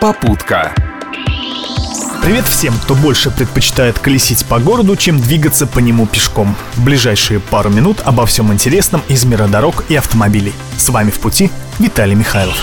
Попутка. Привет всем, кто больше предпочитает колесить по городу, чем двигаться по нему пешком. В ближайшие пару минут обо всем интересном из мира дорог и автомобилей. С вами в пути Виталий Михайлов.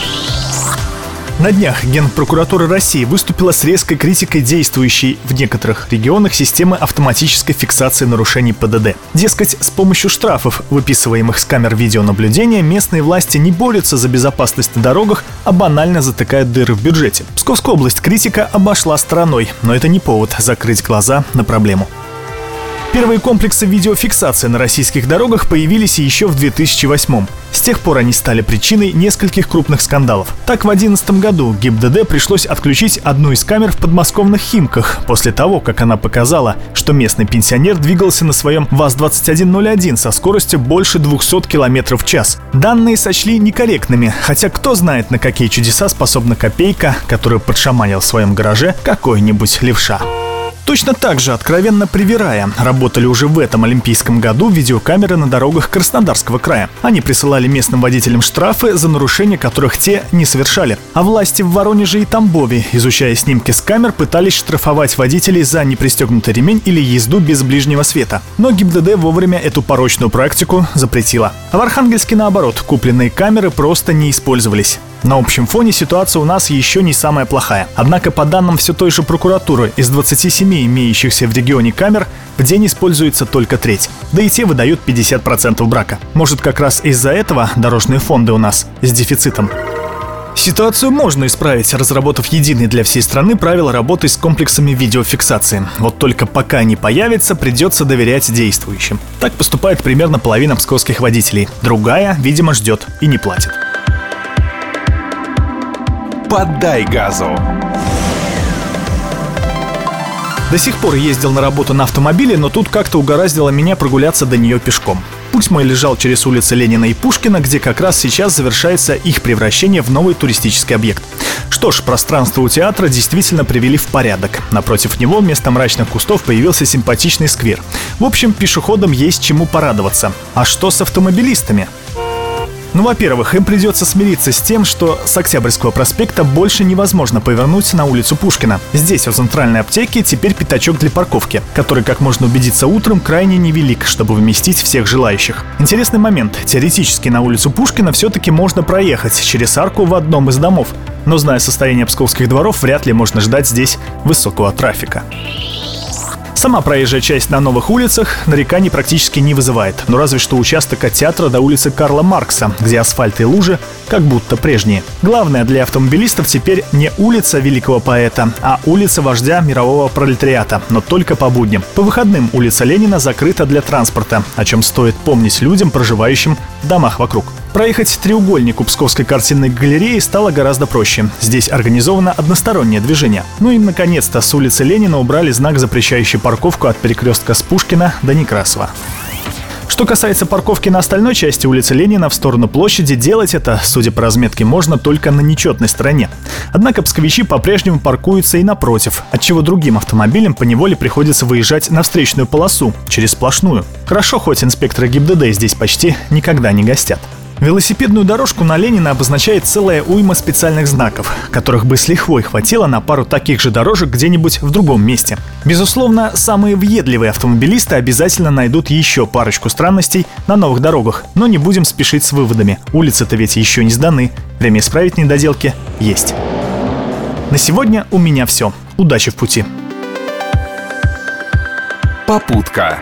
На днях Генпрокуратура России выступила с резкой критикой действующей в некоторых регионах системы автоматической фиксации нарушений ПДД. Дескать, с помощью штрафов, выписываемых с камер видеонаблюдения, местные власти не борются за безопасность на дорогах, а банально затыкают дыры в бюджете. Псковская область критика обошла стороной, но это не повод закрыть глаза на проблему. Первые комплексы видеофиксации на российских дорогах появились еще в 2008 С тех пор они стали причиной нескольких крупных скандалов. Так, в 2011 году ГИБДД пришлось отключить одну из камер в подмосковных Химках после того, как она показала, что местный пенсионер двигался на своем ВАЗ-2101 со скоростью больше 200 км в час. Данные сочли некорректными, хотя кто знает, на какие чудеса способна копейка, которую подшаманил в своем гараже какой-нибудь левша. Точно так же, откровенно привирая, работали уже в этом олимпийском году видеокамеры на дорогах Краснодарского края. Они присылали местным водителям штрафы за нарушения, которых те не совершали. А власти в Воронеже и Тамбове, изучая снимки с камер, пытались штрафовать водителей за непристегнутый ремень или езду без ближнего света. Но ГИБДД вовремя эту порочную практику запретила. А в Архангельске наоборот, купленные камеры просто не использовались. На общем фоне ситуация у нас еще не самая плохая. Однако по данным все той же прокуратуры, из 27 имеющихся в регионе камер в день используется только треть. Да и те выдают 50% брака. Может как раз из-за этого дорожные фонды у нас с дефицитом. Ситуацию можно исправить, разработав единые для всей страны правила работы с комплексами видеофиксации. Вот только пока они появятся, придется доверять действующим. Так поступает примерно половина псковских водителей. Другая, видимо, ждет и не платит. Поддай газу. До сих пор ездил на работу на автомобиле, но тут как-то угораздило меня прогуляться до нее пешком. Путь мой лежал через улицы Ленина и Пушкина, где как раз сейчас завершается их превращение в новый туристический объект. Что ж, пространство у театра действительно привели в порядок. Напротив него вместо мрачных кустов появился симпатичный сквер. В общем, пешеходам есть чему порадоваться. А что с автомобилистами? Ну, во-первых, им придется смириться с тем, что с Октябрьского проспекта больше невозможно повернуть на улицу Пушкина. Здесь, у центральной аптеки, теперь пятачок для парковки, который, как можно убедиться утром, крайне невелик, чтобы вместить всех желающих. Интересный момент. Теоретически на улицу Пушкина все-таки можно проехать через арку в одном из домов. Но зная состояние псковских дворов, вряд ли можно ждать здесь высокого трафика. Сама проезжая часть на новых улицах нареканий практически не вызывает, но разве что участок от театра до улицы Карла Маркса, где асфальт и лужи как будто прежние. Главное для автомобилистов теперь не улица великого поэта, а улица вождя мирового пролетариата, но только по будням. По выходным улица Ленина закрыта для транспорта, о чем стоит помнить людям, проживающим в домах вокруг. Проехать треугольник у Псковской картинной галереи стало гораздо проще. Здесь организовано одностороннее движение. Ну и, наконец-то, с улицы Ленина убрали знак, запрещающий парковку от перекрестка с Пушкина до Некрасова. Что касается парковки на остальной части улицы Ленина в сторону площади, делать это, судя по разметке, можно только на нечетной стороне. Однако псковичи по-прежнему паркуются и напротив, отчего другим автомобилям поневоле приходится выезжать на встречную полосу, через сплошную. Хорошо, хоть инспекторы ГИБДД здесь почти никогда не гостят. Велосипедную дорожку на Ленина обозначает целая уйма специальных знаков, которых бы с лихвой хватило на пару таких же дорожек где-нибудь в другом месте. Безусловно, самые въедливые автомобилисты обязательно найдут еще парочку странностей на новых дорогах, но не будем спешить с выводами. Улицы-то ведь еще не сданы, время исправить недоделки есть. На сегодня у меня все. Удачи в пути. Попутка.